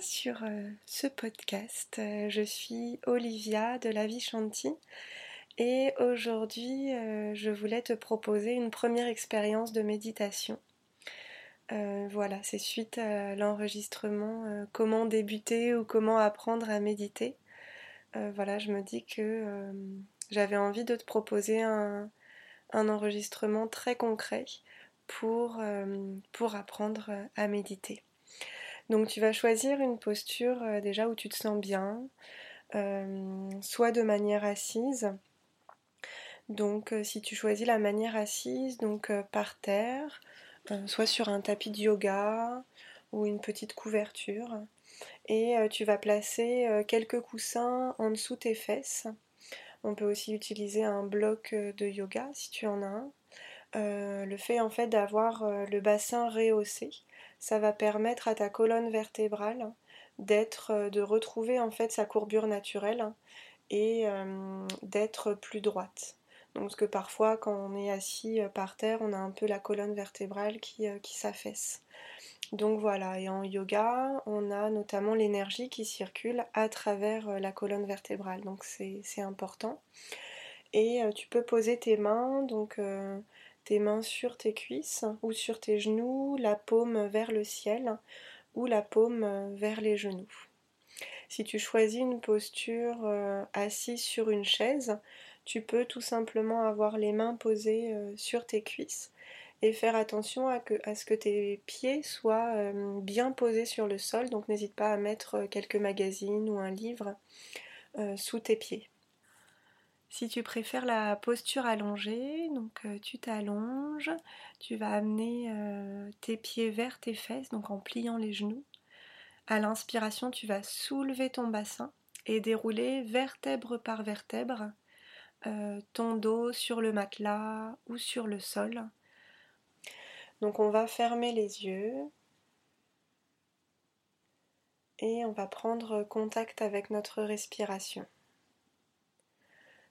sur euh, ce podcast. Euh, je suis Olivia de La Vie et aujourd'hui euh, je voulais te proposer une première expérience de méditation. voilà, c'est suite à l'enregistrement comment débuter ou comment apprendre à méditer. voilà, je me dis que j'avais envie de te proposer un, un enregistrement très concret pour, pour apprendre à méditer. Donc tu vas choisir une posture euh, déjà où tu te sens bien, euh, soit de manière assise. Donc euh, si tu choisis la manière assise, donc par terre, soit sur un tapis de yoga ou une petite couverture. Et tu vas placer quelques coussins en dessous tes fesses. On peut aussi utiliser un bloc de yoga si tu en as un. Le fait en fait d'avoir le bassin rehaussé, ça va permettre à ta colonne vertébrale d'être, euh, de retrouver en fait sa courbure naturelle et euh, d'être plus droite. Donc, parce que parfois, quand on est assis euh, par terre, on a un peu la colonne vertébrale qui, qui s'affaisse. Donc voilà, et en yoga, on a notamment l'énergie qui circule à travers la colonne vertébrale, donc c'est important. Et tu peux poser tes mains, donc tes mains sur tes cuisses ou sur tes genoux, la paume vers le ciel ou la paume vers les genoux. Si tu choisis une posture euh, assise sur une chaise, tu peux tout simplement avoir les mains posées euh, sur tes cuisses et faire attention à, ce que tes pieds soient euh, bien posés sur le sol. Donc n'hésite pas à mettre quelques magazines ou un livre sous tes pieds. Si tu préfères la posture allongée, donc euh, tu t'allonges, tu vas amener euh, tes pieds vers tes fesses, donc en pliant les genoux. À l'inspiration, tu vas soulever ton bassin et dérouler vertèbre par vertèbre euh, ton dos sur le matelas ou sur le sol. Donc on va fermer les yeux et on va prendre contact avec notre respiration.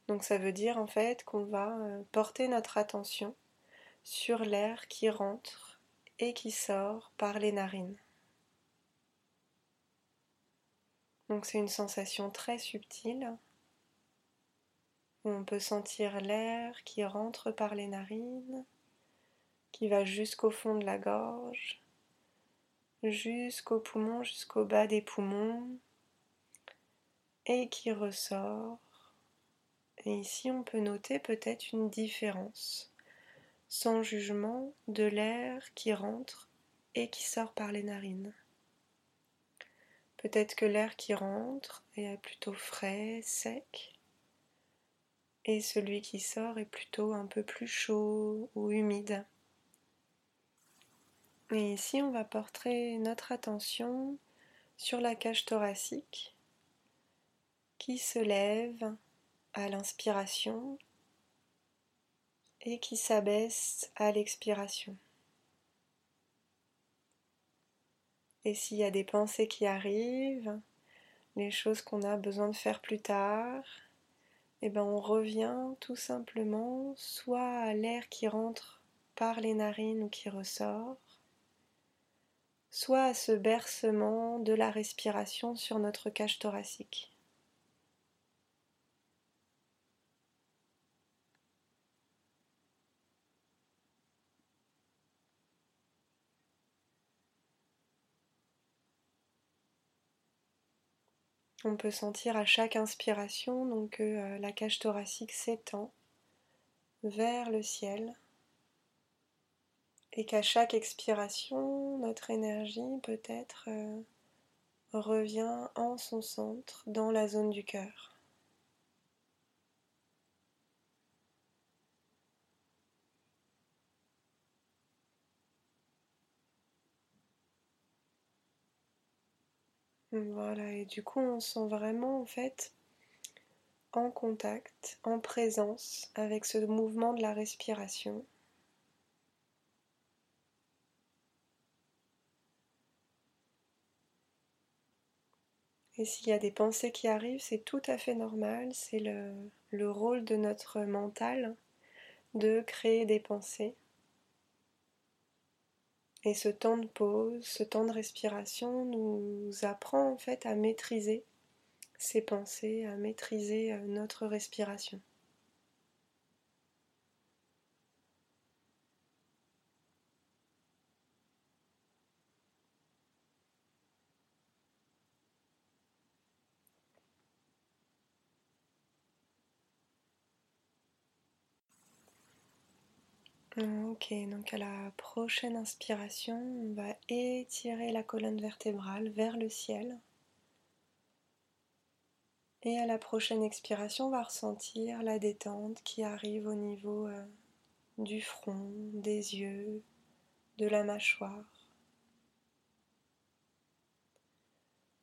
Donc ça veut dire en fait qu'on va euh, porter notre attention sur l'air qui rentre et qui sort par les narines. Donc c'est une sensation très subtile. On peut sentir l'air qui rentre par les narines, qui va jusqu'au fond de la gorge, jusqu'au poumon, jusqu'au bas des poumons, et qui ressort et ici, on peut noter peut-être une différence, sans jugement, de l'air qui rentre et qui sort par les narines. Peut-être que l'air qui rentre est plutôt frais, sec, et celui qui sort est plutôt un peu plus chaud ou humide. Et ici, on va porter notre attention sur la cage thoracique qui se lève à l'inspiration et qui s'abaisse à l'expiration. Et s'il y a des pensées qui arrivent, les choses qu'on a besoin de faire plus tard, eh ben on revient tout simplement soit à l'air qui rentre par les narines ou qui ressort, soit à ce bercement de la respiration sur notre cage thoracique. On peut sentir à chaque inspiration donc que euh, la cage thoracique s'étend vers le ciel et qu'à chaque expiration, notre énergie peut-être euh, revient en son centre dans la zone du cœur. Voilà, et du coup on sent vraiment en fait en contact, en présence avec ce mouvement de la respiration. Et s'il y a des pensées qui arrivent, c'est tout à fait normal, c'est le, le, rôle de notre mental de créer des pensées. Et ce temps de pause, ce temps de respiration nous apprend en fait à maîtriser ses pensées, à maîtriser euh, notre respiration. Ok, donc à la prochaine inspiration, on va étirer la colonne vertébrale vers le ciel. Et à la prochaine expiration, on va ressentir la détente qui arrive au niveau euh, du front, des yeux, de la mâchoire.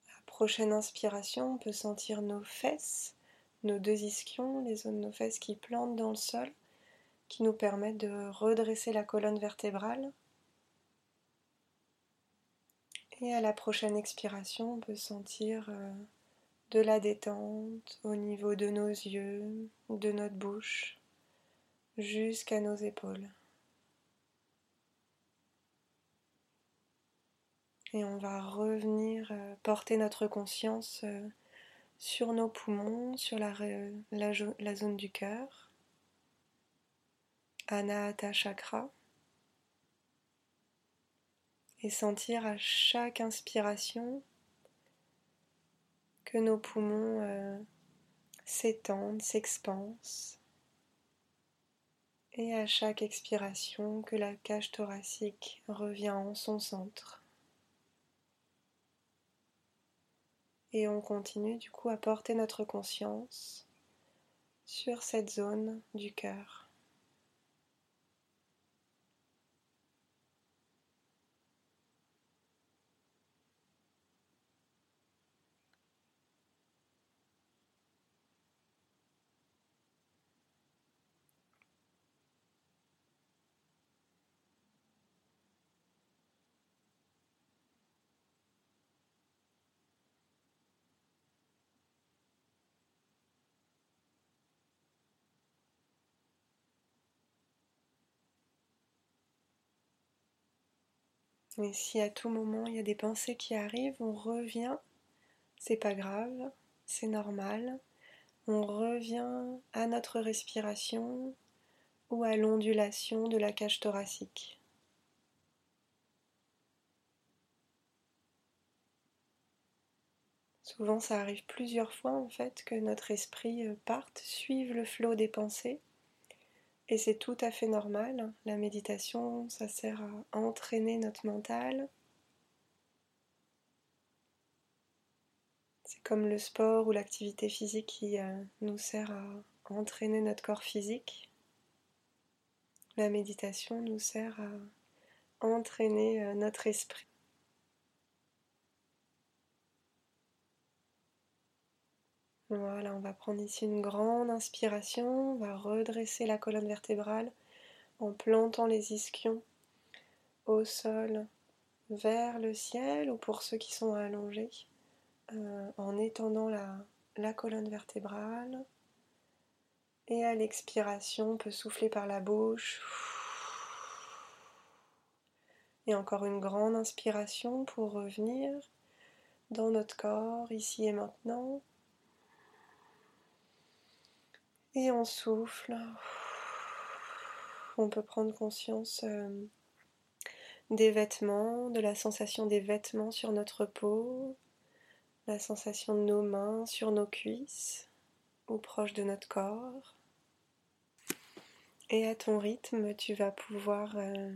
À la prochaine inspiration, on peut sentir nos fesses, nos deux ischions, les zones de nos fesses qui plantent dans le sol qui nous permettent de redresser la colonne vertébrale. Et à la prochaine expiration, on peut sentir euh, de la détente au niveau de nos yeux, de notre bouche, jusqu'à nos épaules. Et on va revenir euh, porter notre conscience euh, sur nos poumons, sur la, la zone du cœur. Anahata Chakra et sentir à chaque inspiration que nos poumons euh, s'étendent, s'expansent et à chaque expiration que la cage thoracique revient en son centre. Et on continue du coup à porter notre conscience sur cette zone du cœur. Et si à tout moment il y a des pensées qui arrivent, on revient, c'est pas grave, c'est normal. On revient à notre respiration ou à l'ondulation de la cage thoracique. Souvent ça arrive plusieurs fois en fait que notre esprit euh, parte, suive le flot des pensées et c'est tout à fait normal. La méditation, ça sert à entraîner notre mental. C'est comme le sport ou l'activité physique qui euh, nous sert à entraîner notre corps physique. La méditation nous sert à entraîner euh, notre esprit. Voilà, on va prendre ici une grande inspiration, on va redresser la colonne vertébrale en plantant les ischions au sol vers le ciel ou pour ceux qui sont allongés euh, en étendant la, la colonne vertébrale. Et à l'expiration, on peut souffler par la bouche. Et encore une grande inspiration pour revenir dans notre corps, ici et maintenant. Et on souffle. On peut prendre conscience euh, des vêtements, de la sensation des vêtements sur notre peau, la sensation de nos mains sur nos cuisses ou proche de notre corps. Et à ton rythme, tu vas pouvoir euh,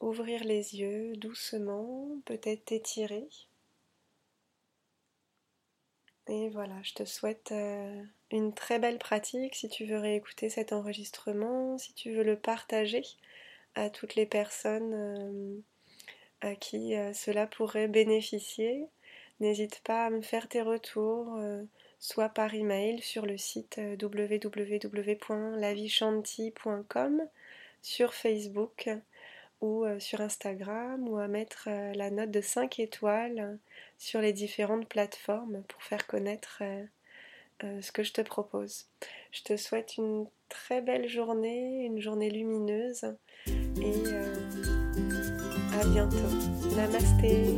ouvrir les yeux doucement, peut-être t'étirer. Et voilà, je te souhaite euh, une très belle pratique si tu veux réécouter cet enregistrement, si tu veux le partager à toutes les personnes euh, à qui euh, cela pourrait bénéficier. N'hésite pas à me faire tes retours, soit par email sur le site www.lavichanti.com, sur Facebook ou sur Instagram, ou à mettre la note de 5 étoiles sur les différentes plateformes pour faire connaître euh, ce que je te propose. Je te souhaite une très belle journée, une journée lumineuse et euh, À bientôt. Namasté.